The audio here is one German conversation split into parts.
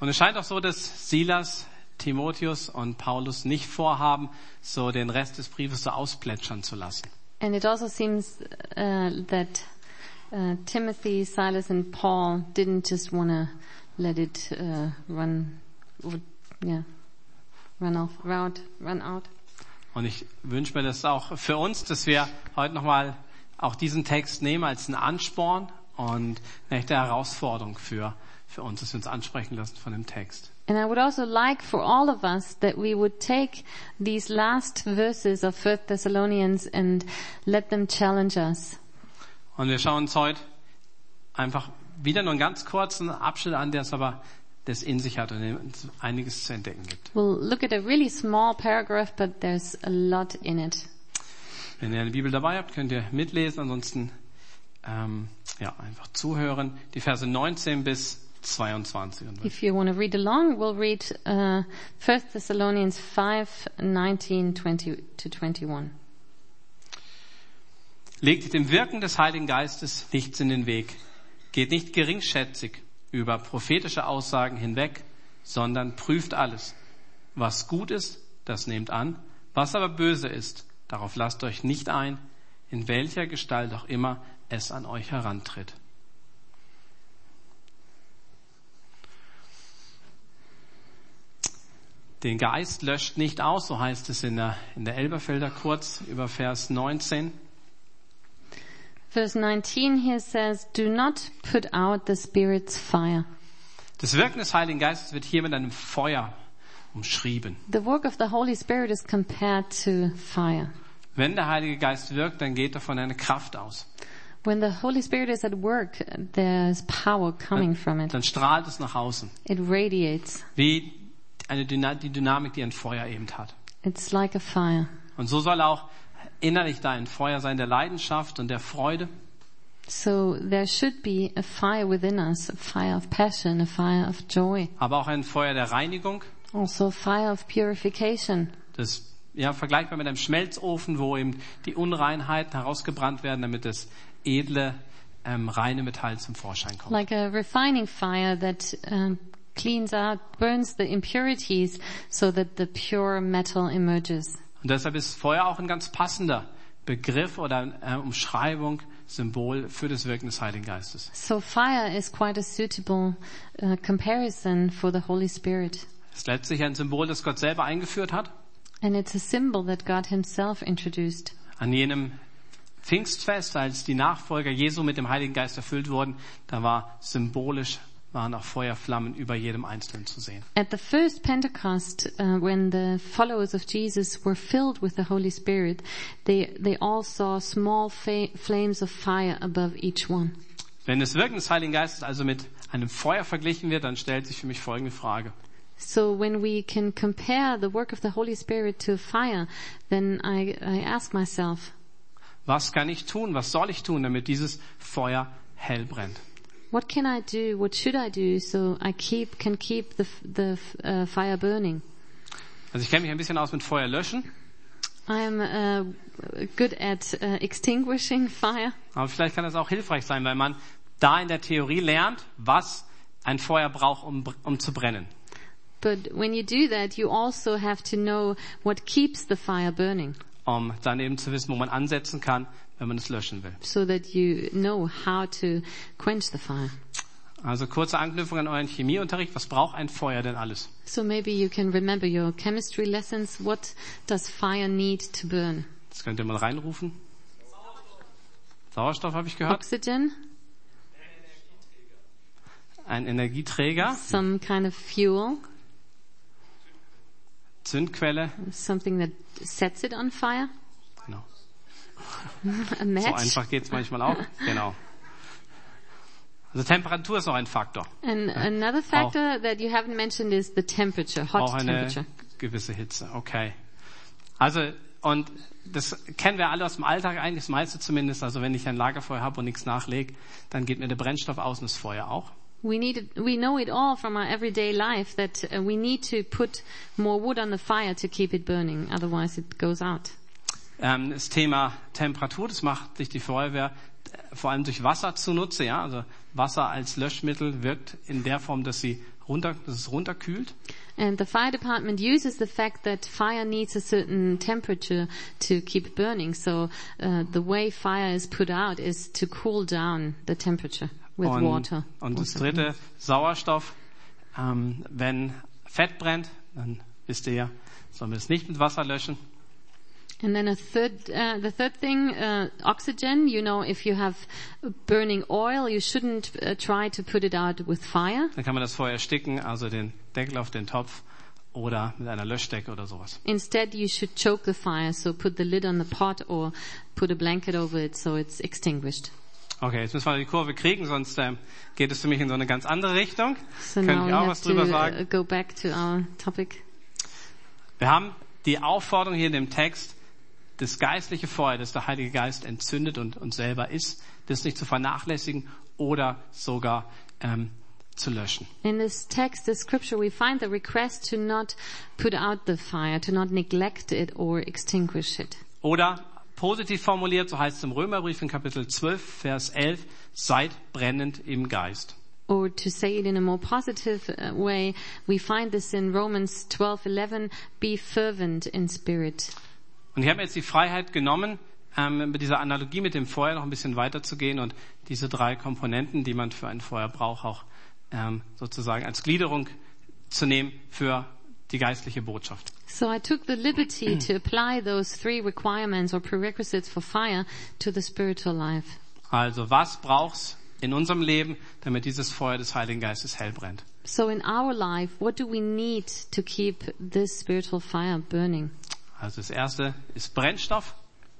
Und es scheint auch so, dass Silas, Timotheus und Paulus nicht vorhaben, so den Rest des Briefes so ausplätschern zu lassen. And it also seems uh, that uh, Timothy, Silas, and Paul didn't just want to let it uh, run, yeah, run off, route, run out. Und ich wünsche mir das auch für uns, dass wir heute nochmal auch diesen Text nehmen als einen Ansporn und eine echte Herausforderung für, für uns, dass wir uns ansprechen lassen von dem Text. And I would also like for all of us that we would take these last verses of 1 Thessalonians and let them challenge us. Und wir schauen uns heute einfach wieder nur einen ganz kurzen Abschnitt an, der es aber das in sich hat und einiges zu entdecken gibt. We'll look at a really small paragraph, but there's a lot in it. Wenn ihr eine Bibel dabei habt, könnt ihr mitlesen, ansonsten ähm, ja, einfach zuhören. Die Verse 19 bis 22. Und If you want to read along, we'll read uh, 1 Thessalonians 5, 19 20 to 21. Legt dem Wirken des Heiligen Geistes nichts in den Weg. Geht nicht geringschätzig über prophetische Aussagen hinweg, sondern prüft alles. Was gut ist, das nehmt an. Was aber böse ist, darauf lasst euch nicht ein, in welcher Gestalt auch immer es an euch herantritt. Den Geist löscht nicht aus, so heißt es in der, in der Elberfelder kurz über Vers 19. Verse 19 here says, Do not put out the Spirit's fire. Das Wirken des Heiligen Geistes wird hier mit einem Feuer umschrieben. The work of the Holy Spirit is compared to fire. Wenn der Heilige Geist wirkt, dann geht davon eine Kraft aus. When the Holy Spirit is at work, there's power coming from it. Dann strahlt es nach außen. It radiates. Wie eine Dyna die Dynamik, die ein Feuer eben hat. It's like a fire. Und so soll auch innerlich da ein Feuer sein der Leidenschaft und der Freude. So there should be a fire within us, a fire of passion, a fire of joy, aber auch ein Feuer der Reinigung. also a fire of purification. Das ja vergleichbar mit einem Schmelzofen, wo eben die Unreinheiten herausgebrannt werden, damit das edle, ähm, reine Metall zum Vorschein kommt. Like a refining fire that um, cleans out, burns the impurities so that the pure metal emerges. Und deshalb ist Feuer auch ein ganz passender Begriff oder äh, Umschreibung, Symbol für das Wirken des Heiligen Geistes. So fire is quite a suitable uh, comparison for the Holy Spirit. Es ist letztlich ein Symbol, das Gott selber eingeführt hat. And it's a symbol that God himself introduced. An jenem Pfingstfest, als die Nachfolger Jesu mit dem Heiligen Geist erfüllt wurden, da war symbolisch, waren auch Feuerflammen über jedem Einzelnen zu sehen. At the first Pentecost, uh, when the followers of Jesus were filled with the Holy Spirit, they, they all saw small flames of fire above each one. Wenn das Wirken des Heiligen Geistes also mit einem Feuer verglichen wird, dann stellt sich für mich folgende Frage. So when we can compare the work of the Holy Spirit to fire, then I, I ask myself, Was kann ich tun? Was soll ich tun, damit dieses Feuer hell brennt? What can I do? What should I do so I keep, can keep the, the uh, fire burning? Also ich kenne mich ein bisschen aus mit Feuer löschen, I am uh, good at uh, extinguishing fire. aber vielleicht kann das auch hilfreich sein, weil man da in der Theorie lernt, was ein Feuer braucht, um, um zu brennen. But when you do that, you also have to know what keeps the fire burning um dann eben zu wissen, wo man ansetzen kann, wenn man es löschen will. so that you know how to quench the fire. Also kurze Anknüpfung an euren Chemieunterricht. Was braucht ein Feuer denn alles? So maybe you can remember your chemistry lessons. What does fire need to burn? Das könnt ihr mal reinrufen. Sauerstoff habe ich gehört. Oxygen, Ein Energieträger, some kind of fuel, Zündquelle. something that sets it on fire, Genau. So einfach geht's manchmal auch. Genau. Also Temperatur ist auch ein Faktor. And another factor that you haven't mentioned is the temperature, Auch hot eine temperature. gewisse Hitze. Okay. Also und das kennen wir alle aus dem Alltag eigentlich, das meiste zumindest. Also wenn ich ein Lagerfeuer habe und nichts nachlege, dann geht mir der Brennstoff aus und das Feuer auch. We need we know it all from our everyday life that uh, we need to put more wood on the fire to keep it burning, otherwise it goes out. Ähm, das Thema Temperatur, das macht sich die Feuerwehr äh, vor allem durch Wasser zunutze. Ja? Also Wasser als Löschmittel wirkt in der Form, dass sie runter, dass es runterkühlt. And the fire department uses the fact that fire needs a certain temperature to keep burning. So uh, the way fire is put out is to cool down the temperature with und, water. und das dritte, Sauerstoff. Ähm, wenn Fett brennt, dann wisst ihr ja, sollen wir es nicht mit Wasser löschen. And then a third, uh, the third thing, uh, oxygen. You know, if you have burning oil, you shouldn't uh, try to put it out with fire. Dann kann man das Feuer ersticken, also den Deckel auf den Topf oder mit einer Löschdecke oder sowas. Instead, you should choke the fire. So put the lid on the pot or put a blanket over it so it's extinguished. Okay, jetzt müssen wir die Kurve kriegen, sonst ähm, geht es für mich in so eine ganz andere Richtung. So Könnte ich auch was drüber to sagen? uh, go back to our topic. Wir haben die Aufforderung hier in dem Text, das geistliche Feuer, das der Heilige Geist entzündet und uns selber ist, das nicht zu vernachlässigen oder sogar ähm, zu löschen. In this text, the scripture, we find the request to not put out the fire, to not neglect it or extinguish it. Oder positiv formuliert, so heißt es im Römerbrief in Kapitel 12, Vers 11, seid brennend im Geist. Or to say it in a more positive uh, way, we find this in Romans 12:11, be fervent in spirit. Und ich habe mir jetzt die Freiheit genommen, ähm, mit dieser Analogie mit dem Feuer noch ein bisschen weiterzugehen und diese drei Komponenten, die man für ein Feuer braucht, auch ähm, sozusagen als Gliederung zu nehmen für die geistliche Botschaft. So I took the liberty to apply those three requirements or prerequisites for fire to the spiritual life. Also was braucht's in unserem Leben, damit dieses Feuer des Heiligen Geistes hell brennt? So in our life, what do we need to keep this spiritual fire burning? Also das erste ist Brennstoff.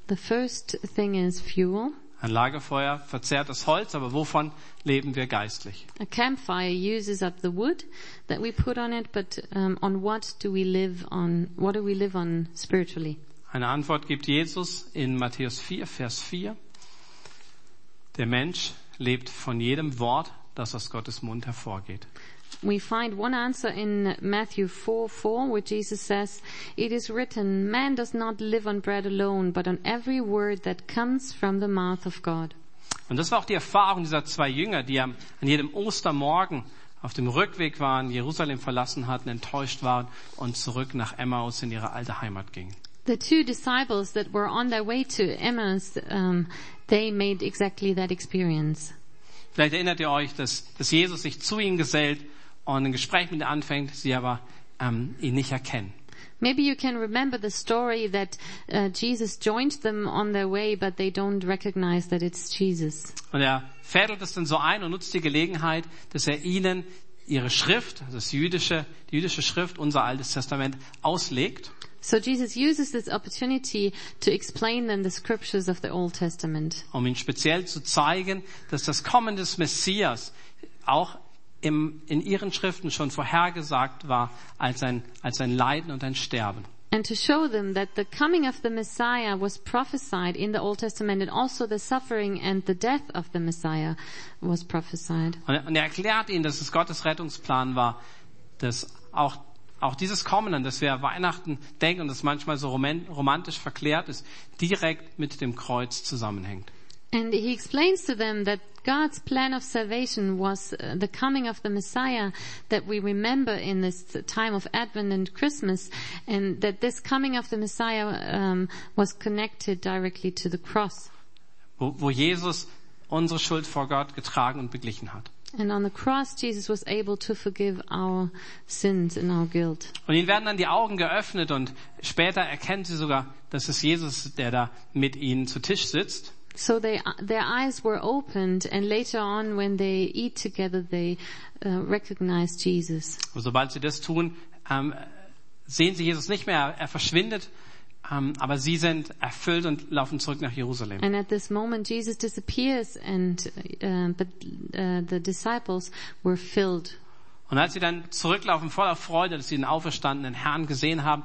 The first thing is fuel. Ein Lagerfeuer verzehrt das Holz, aber wovon leben wir geistlich? A campfire uses up the wood that we put on it, but um, on what do we live on? What do we live on spiritually? Eine Antwort gibt Jesus in Matthäus 4, Vers 4. Der Mensch lebt von jedem Wort, das aus Gottes Mund hervorgeht. We find one answer in Matthew 4, 4, where Jesus says, It is written, man does not live on bread alone, but on every word that comes from the mouth of God. Und das war auch die Erfahrung dieser zwei Jünger, die an jedem Ostermorgen auf dem Rückweg waren, Jerusalem verlassen hatten, enttäuscht waren und zurück nach Emmaus in ihre alte Heimat gingen. The two disciples that were on their way to Emmaus, um, they made exactly that experience. Vielleicht erinnert ihr euch, dass, dass Jesus sich zu ihnen gesellt und ein Gespräch mit ihnen anfängt, sie aber ähm, ihn nicht erkennen. Maybe you can remember the story that uh, Jesus joined them on their way, but they don't recognize that it's Jesus. Und er fädelt es dann so ein und nutzt die Gelegenheit, dass er ihnen ihre Schrift, also das jüdische, die jüdische Schrift, unser Altes Testament, auslegt. So Jesus uses this opportunity to explain them the scriptures of the Old Testament. um ihnen speziell zu zeigen, dass das Kommen des Messias auch im, in ihren Schriften schon vorhergesagt war als ein, als ein Leiden und ein Sterben. And to show them that the coming of the Messiah was prophesied in the Old Testament and also the suffering and the death of the Messiah was prophesied. Und er, und er erklärt ihnen, dass es Gottes Rettungsplan war, dass auch, auch dieses Kommen, an das wir Weihnachten denken und das manchmal so roman- romantisch verklärt ist, direkt mit dem Kreuz zusammenhängt. And he explains to them that God's plan of salvation was uh, the coming of the Messiah that we remember in this time of Advent and Christmas, and that this coming of the Messiah um, was connected directly to the cross. Wo, wo Jesus unsere Schuld vor Gott getragen und beglichen hat. And on the cross, Jesus was able to forgive our sins and our guilt. Und ihnen werden dann die Augen geöffnet und später erkennen sie sogar, dass es Jesus, der da mit ihnen zu Tisch sitzt. So they, their eyes were opened, and later on, when they eat together, they uh, recognized Jesus. Und sobald sie das tun, ähm, sehen sie Jesus nicht mehr. Er verschwindet, ähm, aber sie sind erfüllt und laufen zurück nach Jerusalem. And at this moment, Jesus disappears, and uh, but uh, the disciples were filled. Und als sie dann zurücklaufen voller Freude, dass sie den auferstandenen Herrn gesehen haben,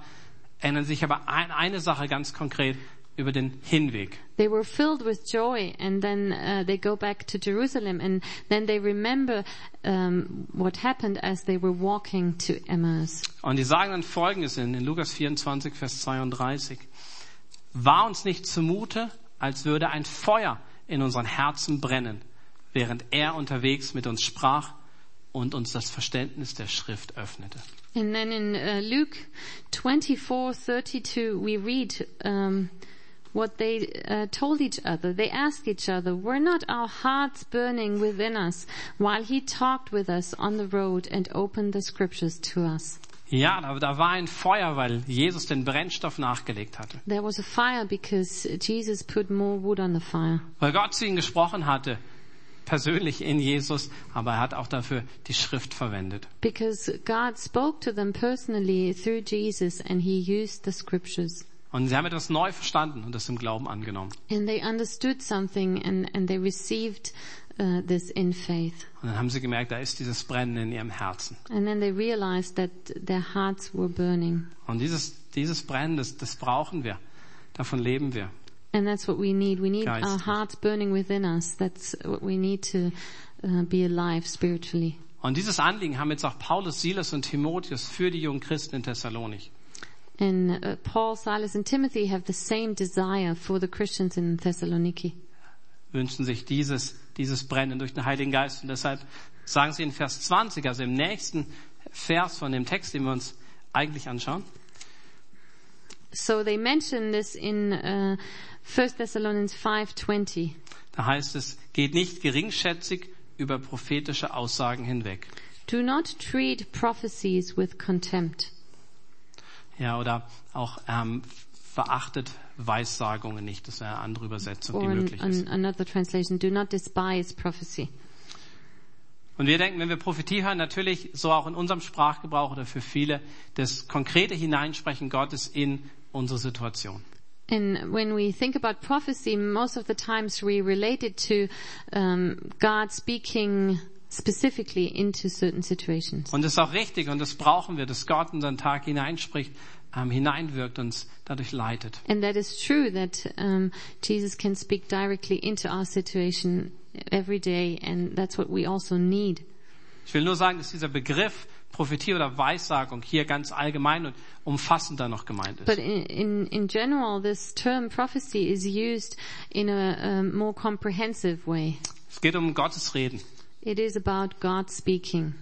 erinnern sie sich aber an eine Sache ganz konkret über den Hinweg. They were filled with joy, and then uh, they go back to Jerusalem, and then they remember um, what happened as they were walking to Emmaus. Und die sagen dann Folgendes in, in Lukas 24, Vers 32. War uns nicht zumute, als würde ein Feuer in unseren Herzen brennen, während er unterwegs mit uns sprach und uns das Verständnis der Schrift öffnete. And then in uh, Luke 24:32 we read um, what they uh, told each other. They asked each other, "Were not our hearts burning within us while he talked with us on the road and opened the scriptures to us?" Ja, da, da war ein Feuer, weil Jesus den Brennstoff nachgelegt hatte. There was a fire because Jesus put more wood on the fire. Weil Gott zu ihnen gesprochen hatte, persönlich in Jesus, aber er hat auch dafür die Schrift verwendet. Because God spoke to them personally through Jesus and he used the scriptures. Und sie haben etwas neu verstanden und das im Glauben angenommen. And they understood something and, and they received uh, this in faith. Und dann haben sie gemerkt, da ist dieses Brennen in ihrem Herzen. And then they realized that their hearts were burning. Und dieses, dieses Brennen, das, das brauchen wir. Davon leben wir. And that's what we need. We need our Geistlich. hearts burning within us. That's what we need to uh, be alive spiritually. Und dieses Anliegen haben jetzt auch Paulus, Silas und Timotheus für die jungen Christen in Thessalonik. And uh, Paul, Silas, and Timothy have the same desire for the Christians in Thessaloniki. Wünschen sich dieses, dieses Brennen durch den Heiligen Geist. Und deshalb sagen sie in Vers 20, also im nächsten Vers von dem Text, den wir uns eigentlich anschauen. So they mention this in uh, 1 Thessalonians 5:20. Da heißt es, geht nicht geringschätzig über prophetische Aussagen hinweg. Do not treat prophecies with contempt. Ja, oder auch ähm, verachtet Weissagungen nicht. Das ist eine andere Übersetzung, die möglich ist. an, another translation, do not despise prophecy. Und wir denken, wenn wir Prophetie hören, natürlich so auch in unserem Sprachgebrauch oder für viele, das konkrete Hineinsprechen Gottes in unsere Situation. And when we think about prophecy, most of the times we relate it to um, God speaking specifically into certain situations. Und das ist auch richtig und das brauchen wir, dass Gott in unseren Tag hineinspricht, ähm, hineinwirkt, uns dadurch leitet. And that is true that um, Jesus can speak directly into our situation every day, and that's what we also need. Ich will nur sagen, dass dieser Begriff Prophetie oder Weissagung hier ganz allgemein und umfassender noch gemeint But ist. in, in, in general, this term prophecy is used in a, um more comprehensive way. Es geht um Gottes Reden. It is about God speaking.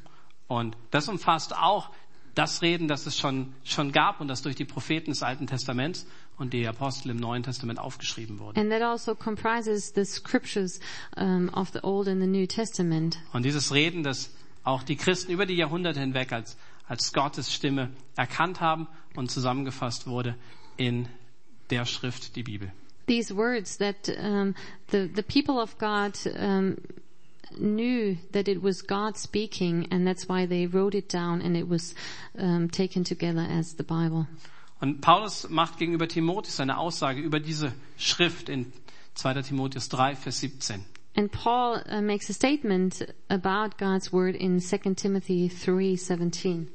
Und das umfasst auch das Reden, das es schon, schon gab und das durch die Propheten des Alten Testaments und die Apostel im Neuen Testament aufgeschrieben wurde. And that also comprises the scriptures um, of the Old and the New Testament. Und dieses Reden, das auch die Christen über die Jahrhunderte hinweg als, als Gottes Stimme erkannt haben und zusammengefasst wurde in der Schrift, die Bibel. These words that um, the the people of God um, knew that it was God speaking, and that's why they wrote it down, and it was um, taken together as the Bible. Und Paulus macht gegenüber Timotheus eine Aussage über diese Schrift in 2. Timotheus 3, Vers 17. And Paul uh, makes a statement about God's word in 2 Timothy 3:17.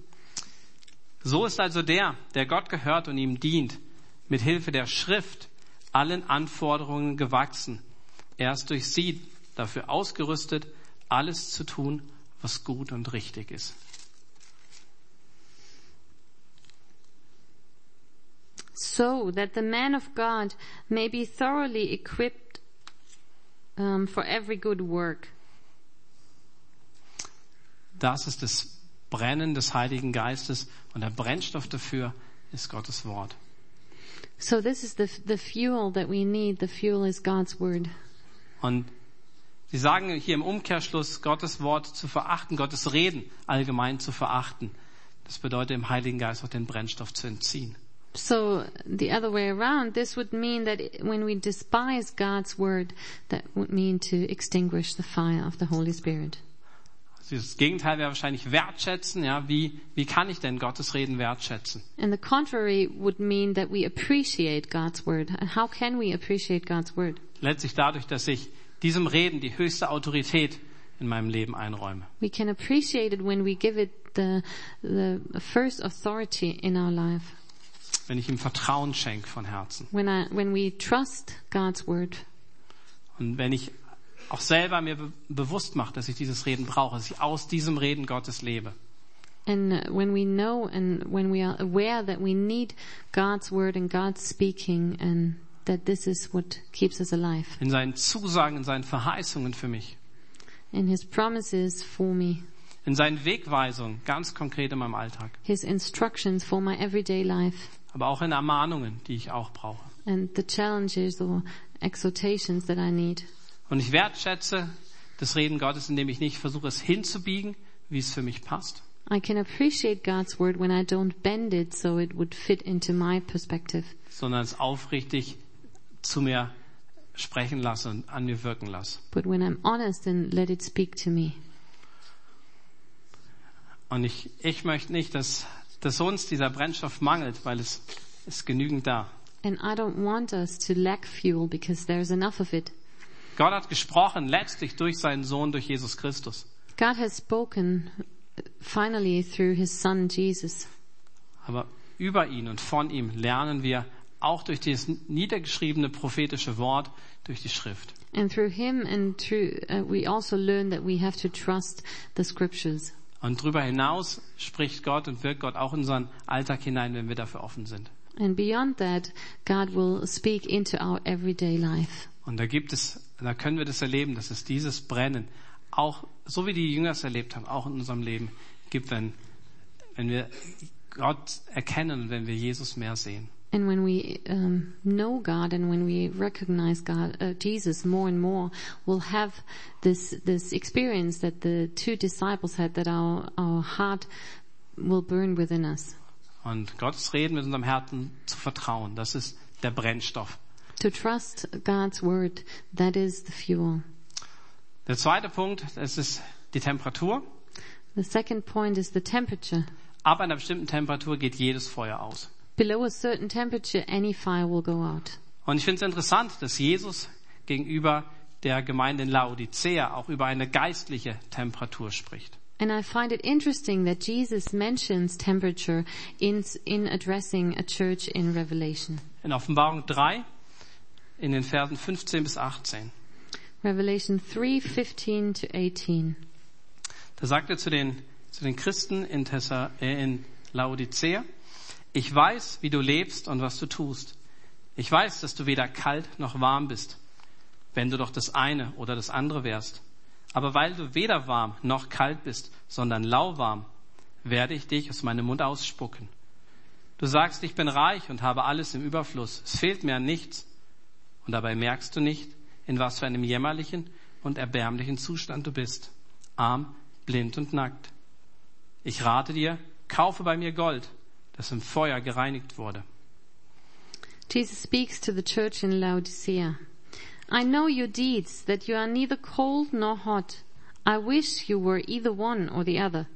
So ist also der, der Gott gehört und ihm dient, mit Hilfe der Schrift allen Anforderungen gewachsen. Er ist durch sie dafür ausgerüstet, alles zu tun, was gut und richtig ist. So that the man of God may be thoroughly equipped um, for every good work. Das ist das Brennen des Heiligen Geistes und der Brennstoff dafür ist Gottes Wort. So this is the the fuel that we need. The fuel is God's word. Und Sie sagen hier im Umkehrschluss, Gottes Wort zu verachten, Gottes Reden allgemein zu verachten. Das bedeutet dem Heiligen Geist auch den Brennstoff zu entziehen. So the other way around, this would mean that when we despise God's word, that would mean to extinguish the fire of the Holy Spirit. Also das Gegenteil wäre wahrscheinlich wertschätzen. Ja, wie, wie kann ich denn Gottes Reden wertschätzen? And the contrary would mean that we appreciate God's word. And how can we appreciate God's word? Letztlich dadurch, dass ich diesem Reden die höchste Autorität in meinem Leben einräume. We can appreciate it when we give it the, the first authority in our life. Wenn ich ihm Vertrauen schenke von Herzen. When I, when we trust God's word. Und wenn ich auch selber mir be bewusst mache, dass ich dieses Reden brauche, dass ich aus diesem Reden Gottes lebe. And when we know and when we are aware that we need God's word and God's speaking and that this is what keeps us alive. In seinen Zusagen, in seinen Verheißungen für mich. And his promises for me. in seinen Wegweisungen, ganz konkret in meinem Alltag, His instructions for my everyday life, aber auch in Ermahnungen, die ich auch brauche. and the challenges or exhortations that I need. Und ich wertschätze das Reden Gottes, indem ich nicht versuche, es hinzubiegen, wie es für mich passt, I can appreciate God's word when I don't bend it so it would fit into my perspective, sondern es aufrichtig zu mir sprechen lasse und an mir wirken lasse. but when I'm honest and let it speak to me. Und ich, ich möchte nicht, dass, dass uns dieser Brennstoff mangelt, weil es ist genügend da. And I don't want us to lack fuel because there's enough of it. Gott hat gesprochen, letztlich durch seinen Sohn, durch Jesus Christus. God has spoken uh, finally through his son Jesus. Aber über ihn und von ihm lernen wir auch durch dieses niedergeschriebene prophetische Wort, durch die Schrift. And through him and through, uh, we also learn that we have to trust the scriptures. Und darüber hinaus spricht Gott und wirkt Gott auch in unseren Alltag hinein, wenn wir dafür offen sind. And beyond that, God will speak into our everyday life. Und da gibt es, da können wir das erleben, dass es dieses Brennen auch, so wie die Jünger es erlebt haben, auch in unserem Leben gibt, wenn, wenn wir Gott erkennen und wenn wir Jesus mehr sehen. And when we um, know God and when we recognize God, uh, Jesus more and more, we'll have this this experience that the two disciples had, that our our heart will burn within us. Und Gottes Reden mit unserem Herzen zu vertrauen, das ist der Brennstoff. To trust God's word, that is the fuel. Der zweite Punkt, das ist die Temperatur. The second point is the temperature. Ab einer bestimmten Temperatur geht jedes Feuer aus. Below a certain temperature, any fire will go out. Und ich finde es interessant, dass Jesus gegenüber der Gemeinde in Laodicea auch über eine geistliche Temperatur spricht. And I find it interesting that Jesus mentions temperature in, in addressing a church in Revelation. In Offenbarung 3, in den Versen 15 bis 18. Revelation 3, 15 to 18. Da sagt er zu den, zu den Christen in, Thessa, äh, in Laodicea, ich weiß, wie du lebst und was du tust. Ich weiß, dass du weder kalt noch warm bist, wenn du doch das eine oder das andere wärst. Aber weil du weder warm noch kalt bist, sondern lauwarm, werde ich dich aus meinem Mund ausspucken. Du sagst, ich bin reich und habe alles im Überfluss. Es fehlt mir an nichts. Und dabei merkst du nicht, in was für einem jämmerlichen und erbärmlichen Zustand du bist. Arm, blind und nackt. Ich rate dir, kaufe bei mir Gold, das im Feuer gereinigt wurde. Jesus speaks to the church in Laodicea. I know your deeds, that you are neither cold nor hot. I wish you were either one or the other.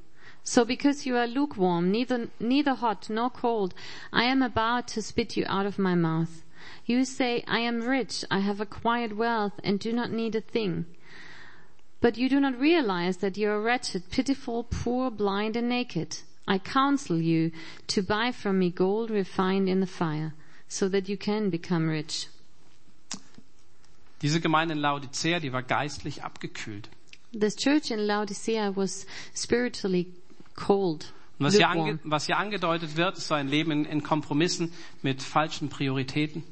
So because you are lukewarm, neither, neither hot nor cold, I am about to spit you out of my mouth. You say, I am rich, I have acquired wealth, and do not need a thing. But you do not realize that you are wretched, pitiful, poor, blind, and naked. I counsel you to buy from me gold refined in the fire, so that you can become rich. Diese Gemeinde in Laodicea, die war geistlich abgekühlt. This church in Laodicea was spiritually cold. Und was hier, ange, was hier angedeutet wird, ist so ein Leben in, in Kompromissen mit falschen Prioritäten.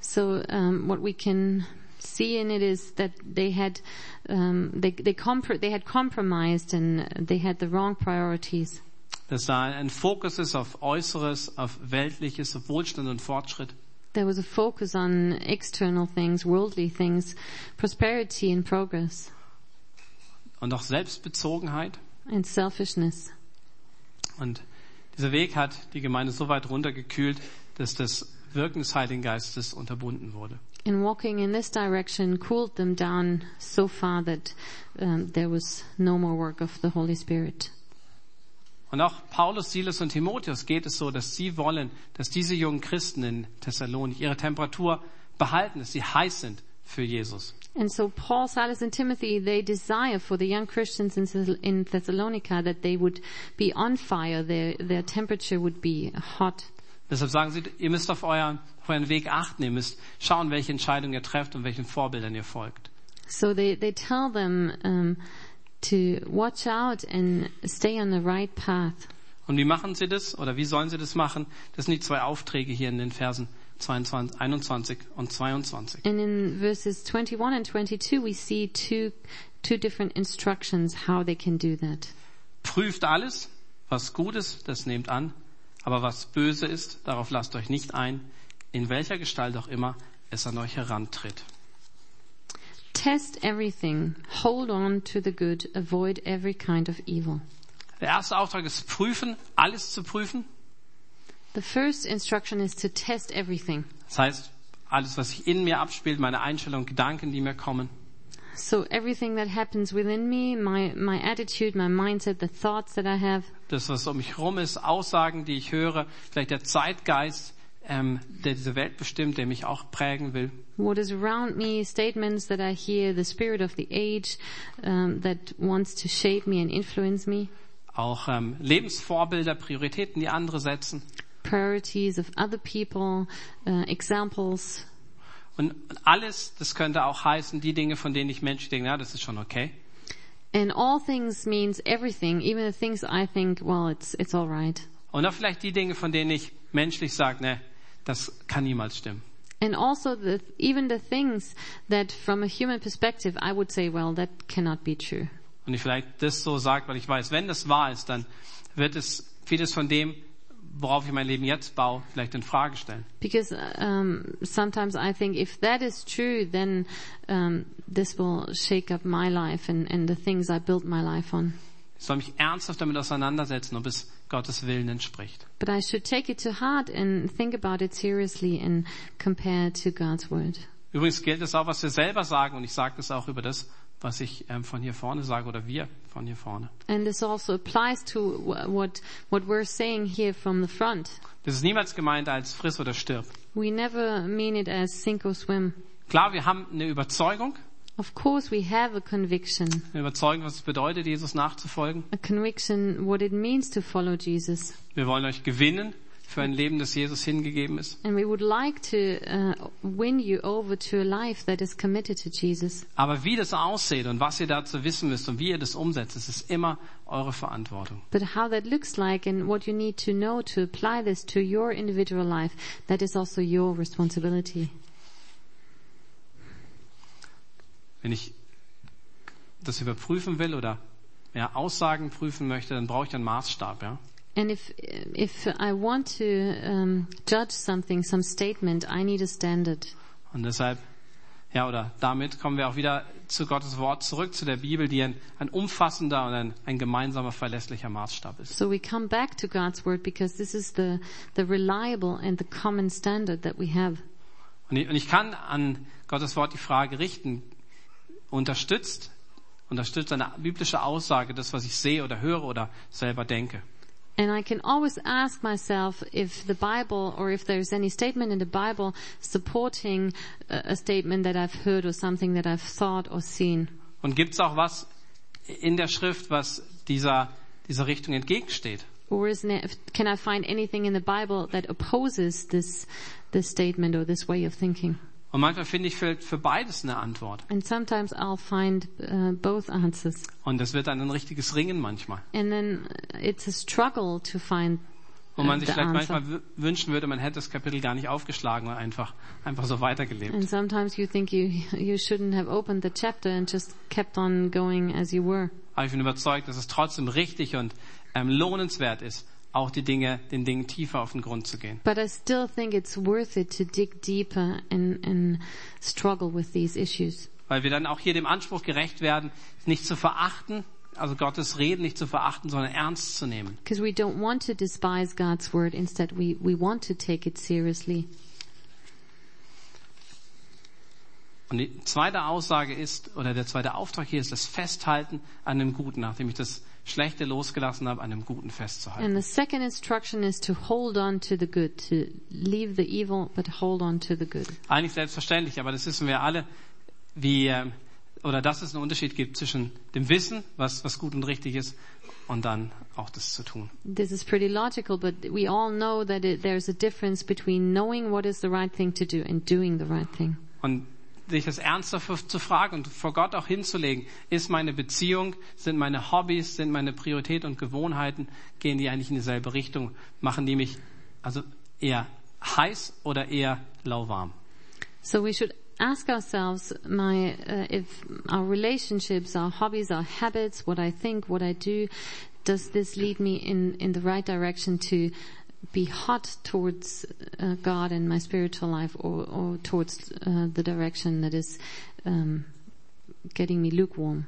So um, what we can see in it is that they had um, they they, compr- they had compromised and they had the wrong priorities. Dass da ein Fokus ist auf Äußeres, auf Weltliches, auf Wohlstand und Fortschritt. There was a focus on external things, worldly things, prosperity and progress, Und auch Selbstbezogenheit. and selfishness. Und dieser Weg hat die Gemeinde so weit runtergekühlt, dass das Wirken des Heiligen Geistes unterbunden wurde. And walking in this direction cooled them down so far that um, there was no more work of the Holy Spirit. Und auch Paulus, Silas und Timotheus geht es so, dass sie wollen, dass diese jungen Christen in Thessalonik ihre Temperatur behalten, dass sie heiß sind für Jesus. And so Paul, Silas, and Timothy, they desire for the young Christians in, Thess- in Thessalonica that they would be on fire, their, their temperature would be hot. Deshalb sagen sie, ihr müsst auf euren, auf euren Weg achten, ihr müsst schauen, welche Entscheidungen ihr trefft und welchen Vorbildern ihr folgt. So they, they tell them um, to watch out and stay on the right path. Und wie machen sie das oder wie sollen sie das machen? Das sind die zwei Aufträge hier in den Versen 22, 21 und 22. And in verses 21 and 22 we see two two different instructions how they can do that. Prüft alles, was gut ist, das nehmt an, aber was böse ist, darauf lasst euch nicht ein, in welcher Gestalt auch immer es an euch herantritt. Test everything. Hold on to the good. Avoid every kind of evil. Der erste Auftrag ist prüfen, alles zu prüfen. The first instruction is to test everything. Das heißt, alles, was sich in mir abspielt, meine Einstellung, Gedanken, die mir kommen. So everything that happens within me, my, my attitude, my mindset, the thoughts that I have, Das, was um mich herum ist, Aussagen, die ich höre, vielleicht der Zeitgeist, ähm, der diese Welt bestimmt, der mich auch prägen will. what is around me, statements that I hear, the spirit of the age um, that wants to shape me and influence me, Auch ähm, Lebensvorbilder, Prioritäten, die andere setzen. priorities of other people, uh, examples. Und alles, das könnte auch heißen, die Dinge, von denen ich menschlich denke, na, das ist schon okay. And all things means everything, even the things I think, well, it's, it's alright. Und auch vielleicht die Dinge, von denen ich menschlich sage, ne, das kann niemals stimmen. And also the, even the things that from a human perspective I would say, well, that cannot be true. Und ich vielleicht das so sage, weil ich weiß, wenn das wahr ist, dann wird es vieles von dem, worauf ich mein Leben jetzt baue, vielleicht in Frage stellen. Because um, sometimes I think if that is true, then um, this will shake up my life and, and the things I built my life on. Ich soll mich ernsthaft damit auseinandersetzen, ob es Gottes Willen entspricht. But I should take it to heart and think about it seriously and compare it to God's word. Übrigens gilt es auch, was wir selber sagen, und ich sage das auch über das, was ich ähm, von hier vorne sage oder wir von hier vorne. And this also applies to wh- what what we're saying here from the front. Das ist niemals gemeint als friss oder stirb. We never mean it as sink or swim. Klar, wir haben eine Überzeugung, Of course, we have a conviction, eine Überzeugung, was es bedeutet, Jesus nachzufolgen. a conviction what it means to follow Jesus. Wir wollen euch gewinnen für ein Leben, das Jesus hingegeben ist. And we would like to uh, win you over to a life that is committed to Jesus. Aber wie das aussieht und was ihr dazu wissen müsst und wie ihr das umsetzt, das ist immer eure Verantwortung. But how that looks like and what you need to know to apply this to your individual life, that is also your responsibility. Wenn ich das überprüfen will oder ja, Aussagen prüfen möchte, dann brauche ich einen Maßstab. Ja? And if if I want to um, judge something, some statement, I need a standard. Und deshalb, ja, oder damit kommen wir auch wieder zu Gottes Wort zurück, zu der Bibel, die ein, ein umfassender und ein, ein gemeinsamer, verlässlicher Maßstab ist. So we come back to God's word because this is the the reliable and the common standard that we have. Und ich, und ich kann an Gottes Wort die Frage richten, unterstützt, unterstützt eine biblische Aussage das, was ich sehe oder höre oder selber denke. And I can always ask myself if the Bible or if there's any statement in the Bible supporting a, a statement that I've heard or something that I've thought or seen. Und gibt es auch was in der Schrift, was dieser, dieser Richtung entgegensteht? Or is there, can I find anything in the Bible that opposes this, this statement or this way of thinking? Und manchmal finde ich für, für beides eine Antwort. And sometimes I'll find uh, both answers. Und das wird dann ein richtiges Ringen manchmal. And then it's a struggle to find Wo man uh, sich vielleicht answer. manchmal wünschen würde, man hätte das Kapitel gar nicht aufgeschlagen und einfach, einfach so weitergelebt. And sometimes you think you, you shouldn't have opened the chapter and just kept on going as you were. Aber ich bin überzeugt, dass es trotzdem richtig und ähm, lohnenswert ist, auch die Dinge, den Dingen tiefer auf den Grund zu gehen. But I still think it's worth it to dig deeper and, and struggle with these issues. Weil wir dann auch hier dem Anspruch gerecht werden, nicht zu verachten, also Gottes Reden nicht zu verachten, sondern ernst zu nehmen. Because we don't want to despise God's word. Instead, we, we want to take it seriously. Und die zweite Aussage ist, oder der zweite Auftrag hier ist das Festhalten an dem Guten, nachdem ich das Schlechte losgelassen habe, an dem Guten festzuhalten. And the second instruction is to hold on to the good, to leave the evil, but hold on to the good. Eigentlich selbstverständlich, aber das wissen wir alle, wie, ähm, oder dass es einen Unterschied gibt zwischen dem Wissen, was, was gut und richtig ist, und dann auch das zu tun. This is pretty logical, but we all know that it, there's a difference between knowing what is the right thing to do and doing the right thing. Und sich das ernsthaft zu fragen und vor Gott auch hinzulegen, ist meine Beziehung, sind meine Hobbys, sind meine Priorität und Gewohnheiten, gehen die eigentlich in dieselbe Richtung, machen die mich also eher heiß oder eher lauwarm? So we should ask ourselves, my, uh, if our relationships, our hobbies, our habits, what I think, what I do, does this lead me in, in the right direction to be hot towards uh, God and my spiritual life or, or towards uh, the direction that is um, getting me lukewarm?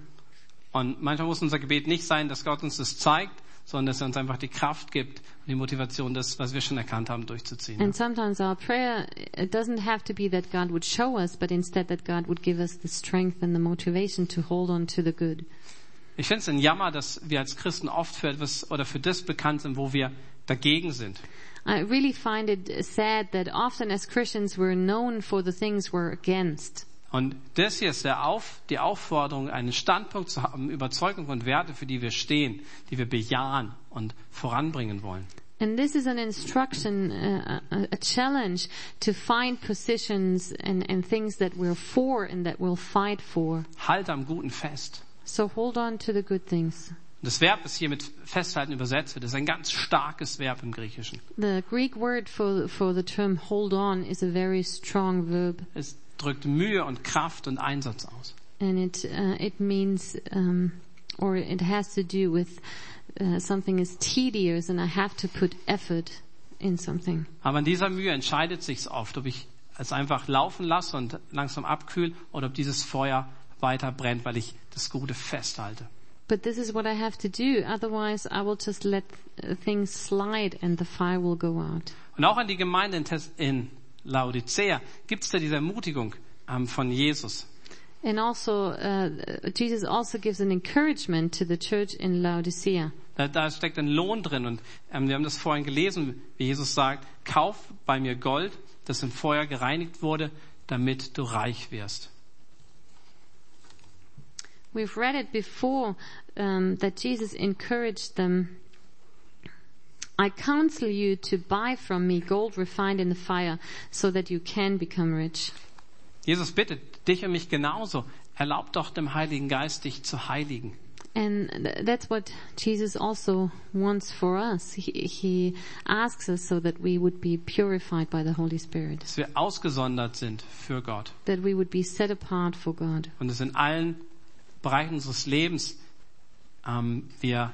Und manchmal muss unser Gebet nicht sein, dass Gott uns das zeigt, sondern dass er uns einfach die Kraft gibt und die Motivation, das, was wir schon erkannt haben, durchzuziehen. And sometimes our prayer it doesn't have to be that God would show us, but instead that God would give us the strength and the motivation to hold on to the good. Ich finde es ein Jammer, dass wir als Christen oft für etwas oder für das bekannt sind, wo wir dagegen sind. I really find it sad that often as Christians we're known for the things we're against. Und das hier ist der Auf, die Aufforderung, einen Standpunkt zu haben, Überzeugung und Werte, für die wir stehen, die wir bejahen und voranbringen wollen. And this is an instruction, uh, a, a challenge to find positions and, and things that we're for and that we'll fight for. Halt am Guten fest. So hold on to the good things. Das Verb, das hier mit festhalten übersetzt wird, ist ein ganz starkes Verb im Griechischen. The Greek word for, for the term hold on is a very strong verb Es drückt Mühe und Kraft und Einsatz aus. and it, uh, it means, um, or it has to do with uh, something is tedious and I have to put effort in something. Aber in dieser Mühe entscheidet sich oft, ob ich es einfach laufen lasse und langsam abkühle oder ob dieses Feuer weiter brennt, weil ich das Gute festhalte. But this is what I have to do, otherwise I will just let uh, things slide and the fire will go out. Und auch an die Gemeinde in, Tes in Laodicea gibt es da diese Ermutigung ähm, von Jesus. And also, uh, Jesus also gives an encouragement to the church in Laodicea. Da, da steckt ein Lohn drin und ähm, wir haben das vorhin gelesen, wie Jesus sagt, kauf bei mir Gold, das im Feuer gereinigt wurde, damit du reich wirst. We've read it before um, that Jesus encouraged them. I counsel you to buy from me gold refined in the fire, so that you can become rich. Jesus bittet dich und mich genauso. Erlaub doch dem Heiligen Geist, dich zu heiligen. And th- that's what Jesus also wants for us. He, he asks us so that we would be purified by the Holy Spirit, Dass wir ausgesondert sind für Gott. that we would be set apart for God. Und dass in allen Bereichen unseres Lebens ähm, wir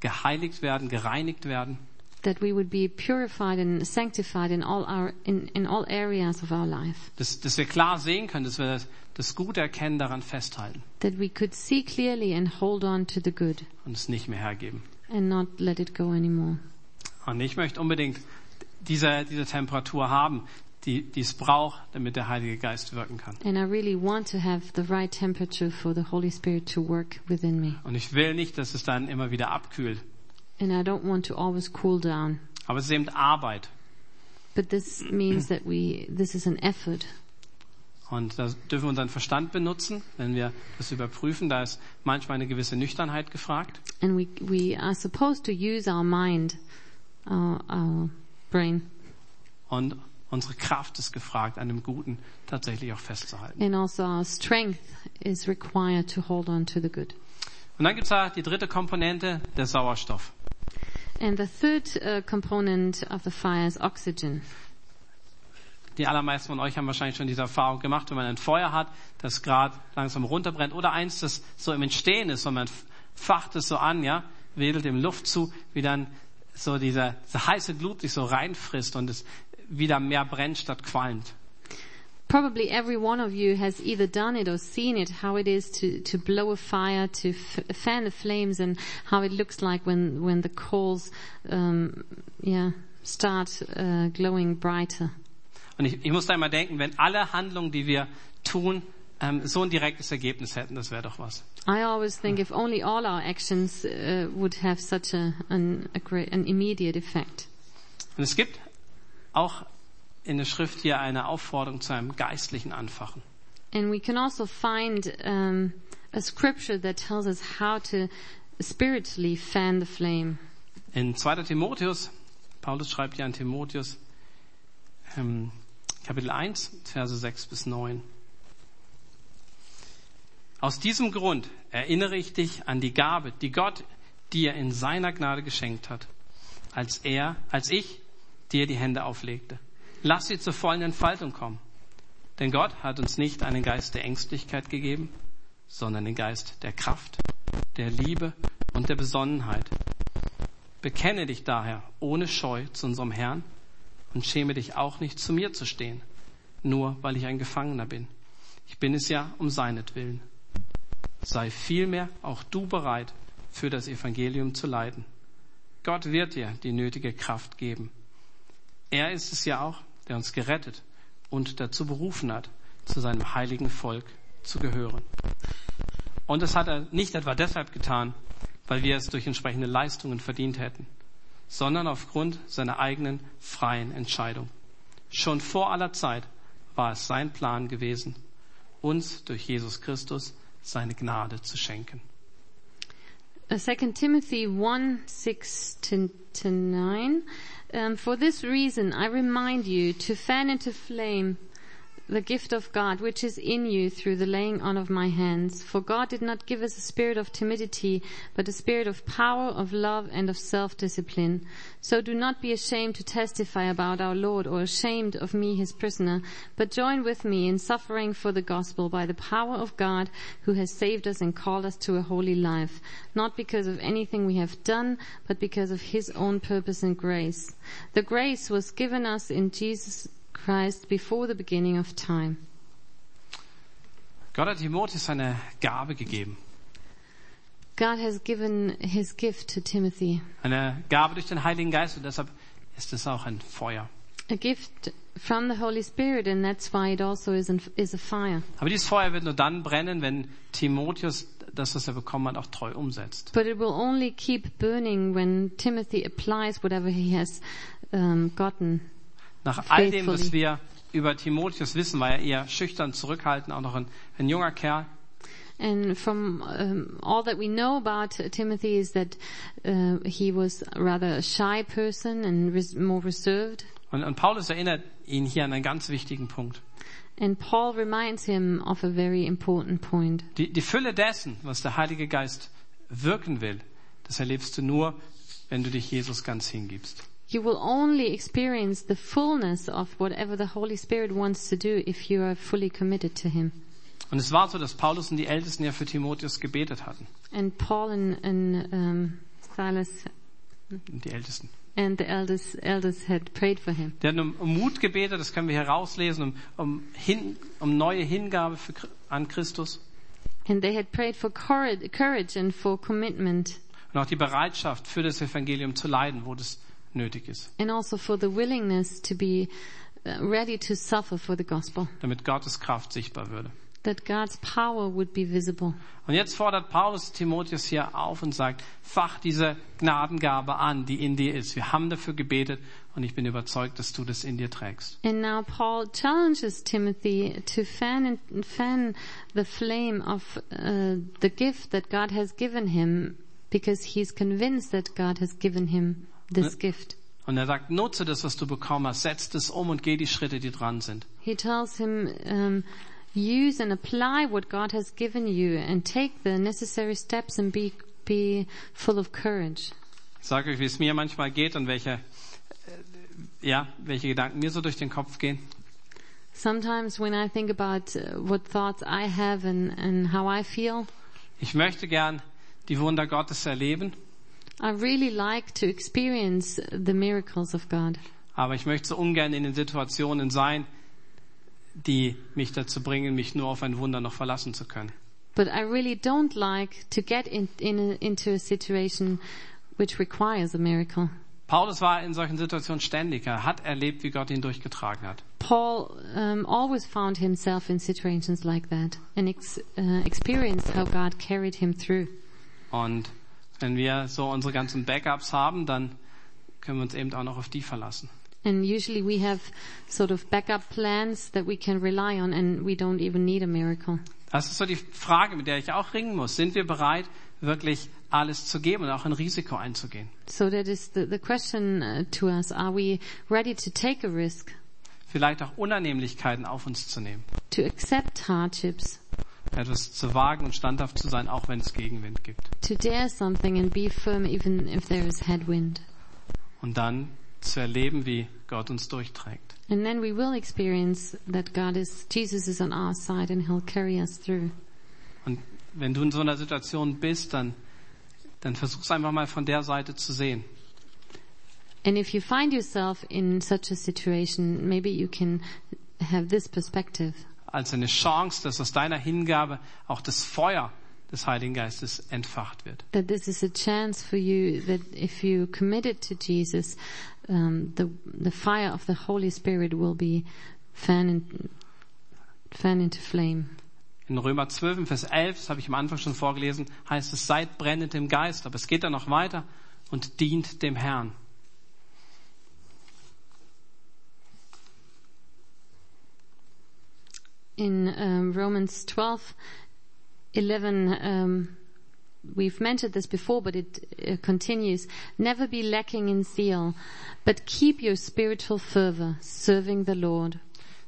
geheiligt werden, gereinigt werden. that we would be purified and sanctified in all our in, in all areas of our life. Dass, dass wir klar sehen können, dass wir das, das Gute erkennen, daran festhalten. That we could see clearly and hold on to the good. Und es nicht mehr hergeben. and not let it go anymore. Und ich möchte unbedingt diese, diese Temperatur haben, die, die es braucht, damit der Heilige Geist wirken kann. and i really want to have the right temperature for the holy spirit to work within me Und ich will nicht, dass es dann immer wieder abkühlt. and i don't want to always cool down Aber es ist eben Arbeit. but this means that we this is an effort Und da dürfen wir unseren Verstand benutzen, wenn wir das überprüfen. Da ist manchmal eine gewisse Nüchternheit gefragt. and we we are supposed to use our mind our, our brain Und unsere Kraft ist gefragt, an dem Guten tatsächlich auch festzuhalten. and also our strength is required to hold on to the good Und dann gibt es da die dritte Komponente, der Sauerstoff. And the third uh, component of the fire is oxygen. Die allermeisten von euch haben wahrscheinlich schon diese Erfahrung gemacht, wenn man ein Feuer hat, das gerade langsam runterbrennt oder eins, das so im Entstehen ist und man facht es so an, ja, wedelt dem Luft zu, wie dann so dieser, dieser heiße Glut sich so reinfrisst und es wieder mehr brennt statt qualmt. Probably every one of you has either done it or seen it, how it is to, to blow a fire, to f- fan the flames and how it looks like when, when the coals, um, yeah, start uh, glowing brighter. Und ich, ich muss da immer denken, wenn alle Handlungen, die wir tun, ähm, so ein direktes Ergebnis hätten, das wäre doch was. I always think if only all our actions uh, would have such a, an, a great, an immediate effect. Und es gibt auch in der Schrift hier eine Aufforderung zu einem geistlichen Anfachen. And we can also find um, a scripture that tells us how to spiritually fan the flame. In 2. Timotheus, Paulus schreibt ja an Timotheus, ähm, Kapitel 1, Verse 6 bis 9. Aus diesem Grund erinnere ich dich an die Gabe, die Gott dir in seiner Gnade geschenkt hat, als er, als ich dir die Hände auflegte. Lass sie zur vollen Entfaltung kommen. Denn Gott hat uns nicht einen Geist der Ängstlichkeit gegeben, sondern den Geist der Kraft, der Liebe und der Besonnenheit. Bekenne dich daher ohne Scheu zu unserem Herrn und schäme dich auch nicht, zu mir zu stehen, nur weil ich ein Gefangener bin. Ich bin es ja um seinetwillen. Sei vielmehr auch du bereit, für das Evangelium zu leiden. Gott wird dir die nötige Kraft geben. Er ist es ja auch, der uns gerettet und dazu berufen hat, zu seinem heiligen Volk zu gehören. Und das hat er nicht etwa deshalb getan, weil wir es durch entsprechende Leistungen verdient hätten, sondern aufgrund seiner eigenen freien Entscheidung. Schon vor aller Zeit war es sein Plan gewesen, uns durch Jesus Christus seine Gnade zu schenken. 2 uh, Timothy 1, 6 to, to 9. Um, for this reason, I remind you to fan into flame the gift of God which is in you through the laying on of my hands. For God did not give us a spirit of timidity, but a spirit of power, of love, and of self-discipline. So do not be ashamed to testify about our Lord or ashamed of me, his prisoner, but join with me in suffering for the gospel by the power of God who has saved us and called us to a holy life, not because of anything we have done, but because of his own purpose and grace. The grace was given us in Jesus Christ before the beginning of time. Gott hat Timotheus eine Gabe gegeben. God has given his gift to Timothy. Eine Gabe durch den Heiligen Geist und deshalb ist es auch ein Feuer. A gift from the Holy Spirit and that's why it also is, an, is a fire. Aber dieses Feuer wird nur dann brennen, wenn Timotheus das, was er bekommen hat, auch treu umsetzt. But it will only keep burning when Timothy applies whatever he has um, gotten. Nach all dem, was wir über Timotheus wissen, war er eher schüchtern, zurückhaltend, auch noch ein, ein junger Kerl. And from um, all that we know about Timothy is that uh, he was rather a shy person and res more reserved. Und, und Paulus erinnert ihn hier an einen ganz wichtigen Punkt. And Paul reminds him of a very important point. Die, die Fülle dessen, was der Heilige Geist wirken will, das erlebst du nur, wenn du dich Jesus ganz hingibst. You will only experience the fullness of whatever the Holy Spirit wants to do if you are fully committed to Him. Und es war so, dass Paulus und die Ältesten ja für Timotheus gebetet hatten. And Paul and, and um, Silas Und die Ältesten. and the elders, elders had prayed for him. Die hatten um, um Mut gebetet, das können wir herauslesen, um, um, hin, um neue Hingabe für, an Christus. And they had prayed for courage, courage and for commitment. Und auch die Bereitschaft, für das Evangelium zu leiden, wo das nötig ist. And also for the willingness to be uh, ready to suffer for the gospel. Damit Gottes Kraft sichtbar würde. That God's power would be visible. Und jetzt fordert Paulus Timotheus hier auf und sagt, fach diese Gnadengabe an, die in dir ist. Wir haben dafür gebetet und ich bin überzeugt, dass du das in dir trägst. And now Paul challenges Timothy to fan and fan the flame of uh, the gift that God has given him because he's convinced that God has given him this gift. Und er sagt, nutze das, was du bekommen hast, setz das um und geh die Schritte, die dran sind. He tells him, um, use and apply what God has given you and take the necessary steps and be, be full of courage. Ich sage euch, wie es mir manchmal geht und welche, äh, ja, welche Gedanken mir so durch den Kopf gehen. Sometimes when I think about uh, what thoughts I have and, and how I feel, Ich möchte gern die Wunder Gottes erleben, I really like to experience the miracles of God. aber ich möchte so ungern in den Situationen sein, die mich dazu bringen, mich nur auf ein Wunder noch verlassen zu können. But I really don't like to get in, in a, into a situation which requires a miracle. Paulus war in solchen Situationen ständig. Er hat erlebt, wie Gott ihn durchgetragen hat. Paul um, always found himself in situations like that and ex, uh, experienced how God carried him through. Und wenn wir so unsere ganzen Backups haben, dann können wir uns eben auch noch auf die verlassen. And usually we have sort of backup plans that we can rely on and we don't even need a miracle. Das ist so die Frage, mit der ich auch ringen muss. Sind wir bereit, wirklich alles zu geben und auch ein Risiko einzugehen? So that is the, the question uh, to us. Are we ready to take a risk, Vielleicht auch Unannehmlichkeiten auf uns zu nehmen. to accept hardships, Etwas zu wagen und standhaft zu sein, auch wenn es Gegenwind gibt. to dare something and be firm even if there is headwind? Und dann zu erleben, wie Gott uns durchträgt. And then we will experience that God is, Jesus is on our side and He'll carry us through. Und wenn du in so einer Situation bist, dann, dann versuch's einfach mal von der Seite zu sehen. And if you find yourself in such a situation, maybe you can have this perspective. Als eine Chance, dass aus deiner Hingabe auch das Feuer des Heiligen Geistes entfacht wird. That this is a chance for you that if you committed to Jesus, um, the the fire of the Holy Spirit will be fan, in, fan into flame. In Römer 12, Vers 11, das habe ich am Anfang schon vorgelesen, heißt es, seid brennend im Geist. Aber es geht dann noch weiter und dient dem Herrn. In um, Romans 12, 11, um, we've mentioned this before, but it uh, continues. Never be lacking in zeal, but keep your spiritual fervor, serving the Lord.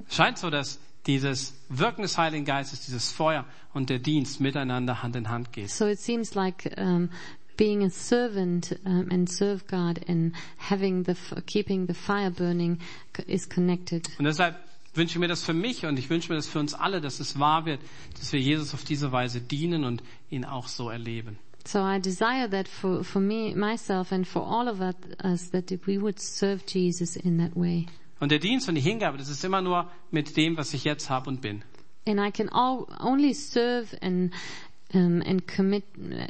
Scheint so, dass dieses Wirken des Heiligen Geistes, dieses Feuer und der Dienst miteinander Hand in Hand geht. So it seems like um, being a servant um, and serve God and having the keeping the fire burning is connected. Und deshalb wünsche ich mir das für mich und ich wünsche mir das für uns alle, dass es wahr wird, dass wir Jesus auf diese Weise dienen und ihn auch so erleben. So I desire that for, for me, myself and for all of us, us that we would serve Jesus in that way. Und der Dienst und die Hingabe, das ist immer nur mit dem, was ich jetzt habe und bin. And I can all, only serve and um, and commit,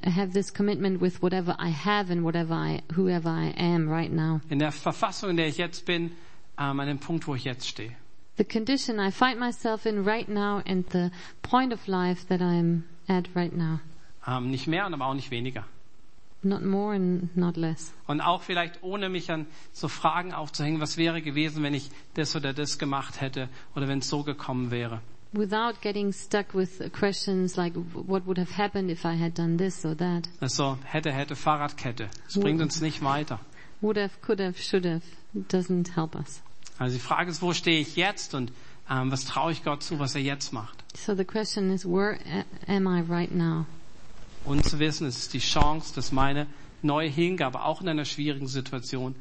have this commitment with whatever I have and whatever I, whoever I am right now. In der Verfassung, in der ich jetzt bin, ähm, an dem Punkt, wo ich jetzt stehe. The condition I find myself in right now and the point of life that I'm at right now. Ähm, nicht mehr und aber auch nicht weniger. Not more and not less. Und auch vielleicht ohne mich an so Fragen aufzuhängen, was wäre gewesen, wenn ich das oder das gemacht hätte oder wenn es so gekommen wäre. Without getting stuck with questions like what would have happened if I had done this or that. Also hätte, hätte, Fahrradkette. Das bringt uns nicht weiter. Would have, could have, should have. It doesn't help us. Also die Frage ist, wo stehe ich jetzt und ähm, was traue ich Gott zu, was er jetzt macht? So the question is, where am I right now? Und zu wissen, es ist die Chance, dass meine neue Hingabe auch in einer schwierigen Situation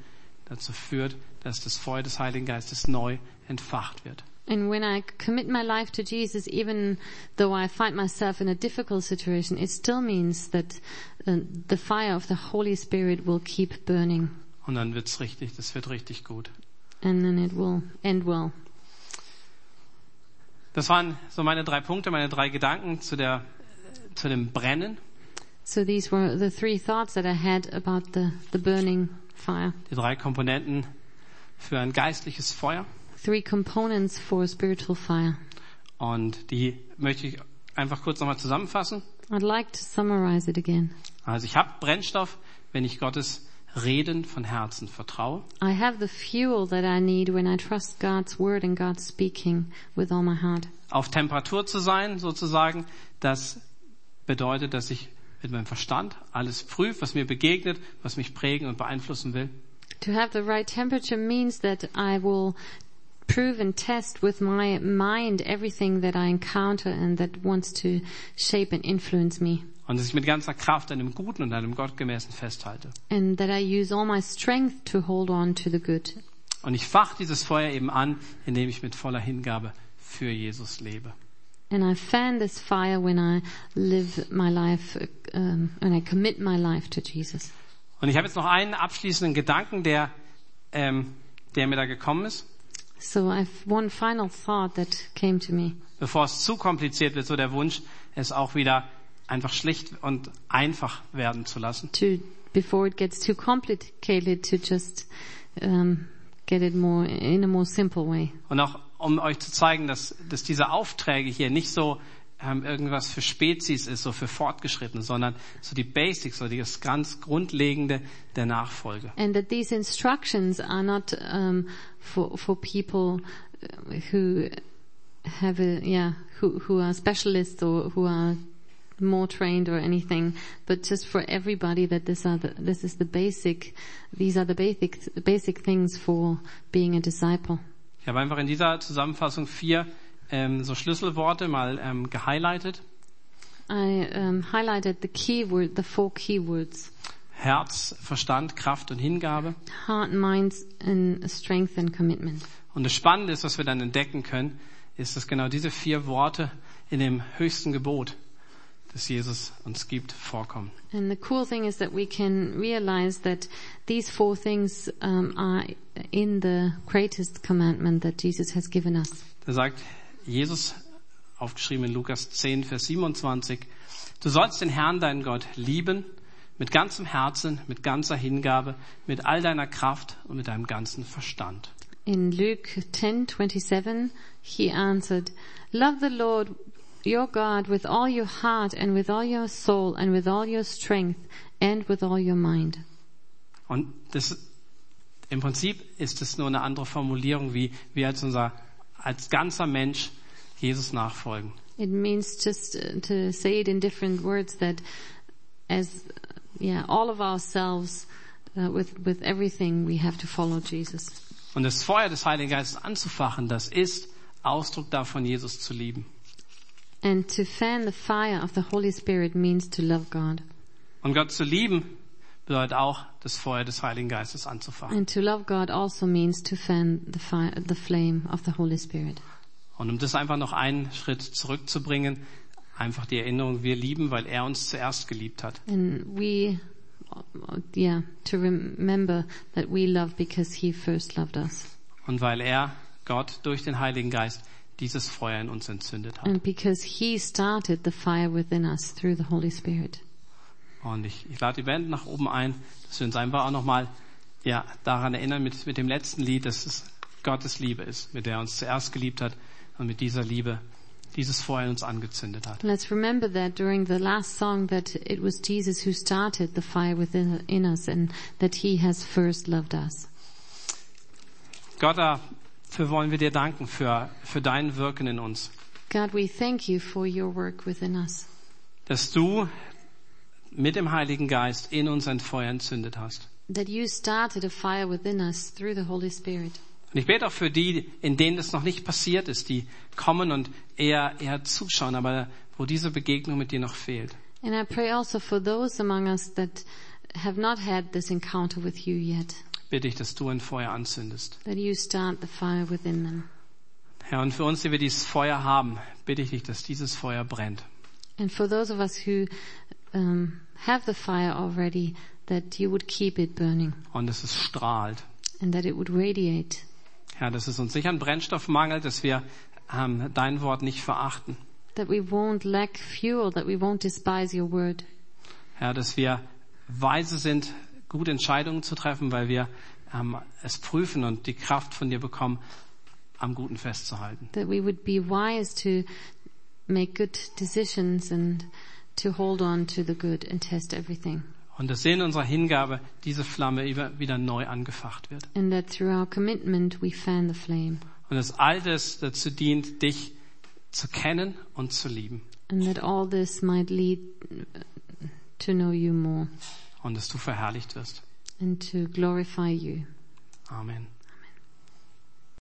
dazu führt, dass das Feuer des Heiligen Geistes neu entfacht wird. And when I commit my life to Jesus, even though I find myself in a difficult situation, it still means that uh, the fire of the Holy Spirit will keep burning Und dann wird's richtig, das wird richtig gut. And then it will end well. Das waren so meine drei Punkte, meine drei Gedanken zu der, zu dem Brennen, So these were the three thoughts that I had about the, the burning fire. die drei Komponenten für ein geistliches Feuer. Three components for spiritual fire. Und die möchte ich einfach kurz nochmal zusammenfassen. I'd like to summarize it again. Also ich habe Brennstoff, wenn ich Gottes Reden von Herzen vertraue. I have the fuel that I need when I trust God's word and God's speaking with all my heart. Auf Temperatur zu sein, sozusagen, das bedeutet, dass ich mit meinem Verstand alles prüfe, was mir begegnet, was mich prägen und beeinflussen will. To have the right temperature means that I will prove and test with my mind everything that I encounter and that wants to shape and influence me. Und dass ich mit ganzer Kraft an dem Guten und an dem Gottgemäßen festhalte. And that I use all my strength to hold on to the good. Und ich fach dieses Feuer eben an, indem ich mit voller Hingabe für Jesus lebe. And I fan this fire when I live my life, um, when I commit my life to Jesus. Und ich habe jetzt noch einen abschließenden Gedanken, der, ähm, der mir da gekommen ist. So I've one final thought that came to me. Bevor es zu kompliziert wird, so der Wunsch, es auch wieder einfach schlicht und einfach werden zu lassen. To before it gets too complicated, to just um, get it more in a more simple way. Und auch um euch zu zeigen, dass, dass diese Aufträge hier nicht so ähm, irgendwas für Spezies ist, so für Fortgeschrittene, sondern so die Basics, so das ganz Grundlegende der Nachfolge. and that these instructions are not um, for for people uh, who have a yeah who who are specialists or who are more trained or anything, but just for everybody that this are the, this is the basic these are the basic basic things for being a disciple. Ich habe einfach in dieser Zusammenfassung vier ähm, so Schlüsselworte mal ähm, gehighlightet. I um, highlighted the key word, the four key words: Herz, Verstand, Kraft und Hingabe. heart, minds, and strength and commitment. Und das Spannende ist, was wir dann entdecken können, ist, dass genau diese vier Worte in dem höchsten Gebot, das Jesus uns gibt, vorkommen. And the cool thing is that we can realize that these four things um, are in the greatest commandment that Jesus has given us. Da sagt Jesus, aufgeschrieben in Lukas 10, Vers 27, du sollst den Herrn, deinen Gott, lieben mit ganzem Herzen, mit ganzer Hingabe, mit all deiner Kraft und mit deinem ganzen Verstand. In Luke 10:27, he answered, "Love the Lord your God with all your heart and with all your soul and with all your strength and with all your mind." Und das, im Prinzip ist es nur eine andere Formulierung, wie wir als unser, als ganzer Mensch Jesus nachfolgen. It means just uh, to say it in different words that as uh, yeah, all of ourselves uh, with with everything we have to follow Jesus. Und das Feuer des Heiligen Geistes anzufachen, das ist Ausdruck davon, Jesus zu lieben. And to fan the fire of the Holy Spirit means to love God. Und Gott zu lieben bedeutet auch, das Feuer des Heiligen Geistes anzufachen. And to love God also means to fan the fire, the flame of the Holy Spirit. Und um das einfach noch einen Schritt zurückzubringen, einfach die Erinnerung, wir lieben, weil er uns zuerst geliebt hat. And we, yeah, to remember that we love because He first loved us. Und weil er, Gott, durch den Heiligen Geist dieses Feuer in uns entzündet hat. And because He started the fire within us through the Holy Spirit. Und ich, ich lade die Band nach oben ein, dass wir uns einfach auch nochmal ja, daran erinnern mit, mit dem letzten Lied, dass es Gottes Liebe ist, mit der er uns zuerst geliebt hat und mit dieser Liebe dieses Feuer in uns angezündet hat. Let's remember that during the last song that it was Jesus who started the fire within in us and that He has first loved us. Gott, dafür wollen wir dir danken, für, für dein Wirken in uns. God, we thank you for your work within us. Dass du mit dem Heiligen Geist in uns ein Feuer entzündet hast. That you started a fire within us through the Holy Spirit. Und ich bete auch für die, in denen das noch nicht passiert ist, die kommen und eher, eher zuschauen, aber wo diese Begegnung mit dir noch fehlt. And I pray also for those among us that have not had this encounter with you yet, Bitte ich, dass du ein Feuer anzündest. that you start the fire within them. Herr, und für uns, die wir dieses Feuer haben, bitte ich dich, dass dieses Feuer brennt. And for those of us who um, have the fire already, that you would keep it burning Und dass es strahlt. and that it would radiate. Herr, dass es uns nicht an Brennstoff mangelt, dass wir ähm, dein Wort nicht verachten. That we won't lack fuel, that we won't despise your word. Herr, dass wir weise sind, gute Entscheidungen zu treffen, weil wir ähm, es prüfen und die Kraft von dir bekommen, am Guten festzuhalten. That we would be wise to make good decisions and to hold on to the good and test everything. Und dass in unserer Hingabe diese Flamme wieder neu angefacht wird. And that through our commitment we fan the flame. Und dass all das dazu dient, dich zu kennen und zu lieben. And that all this might lead to know you more Und dass du verherrlicht wirst. and to glorify you. Amen.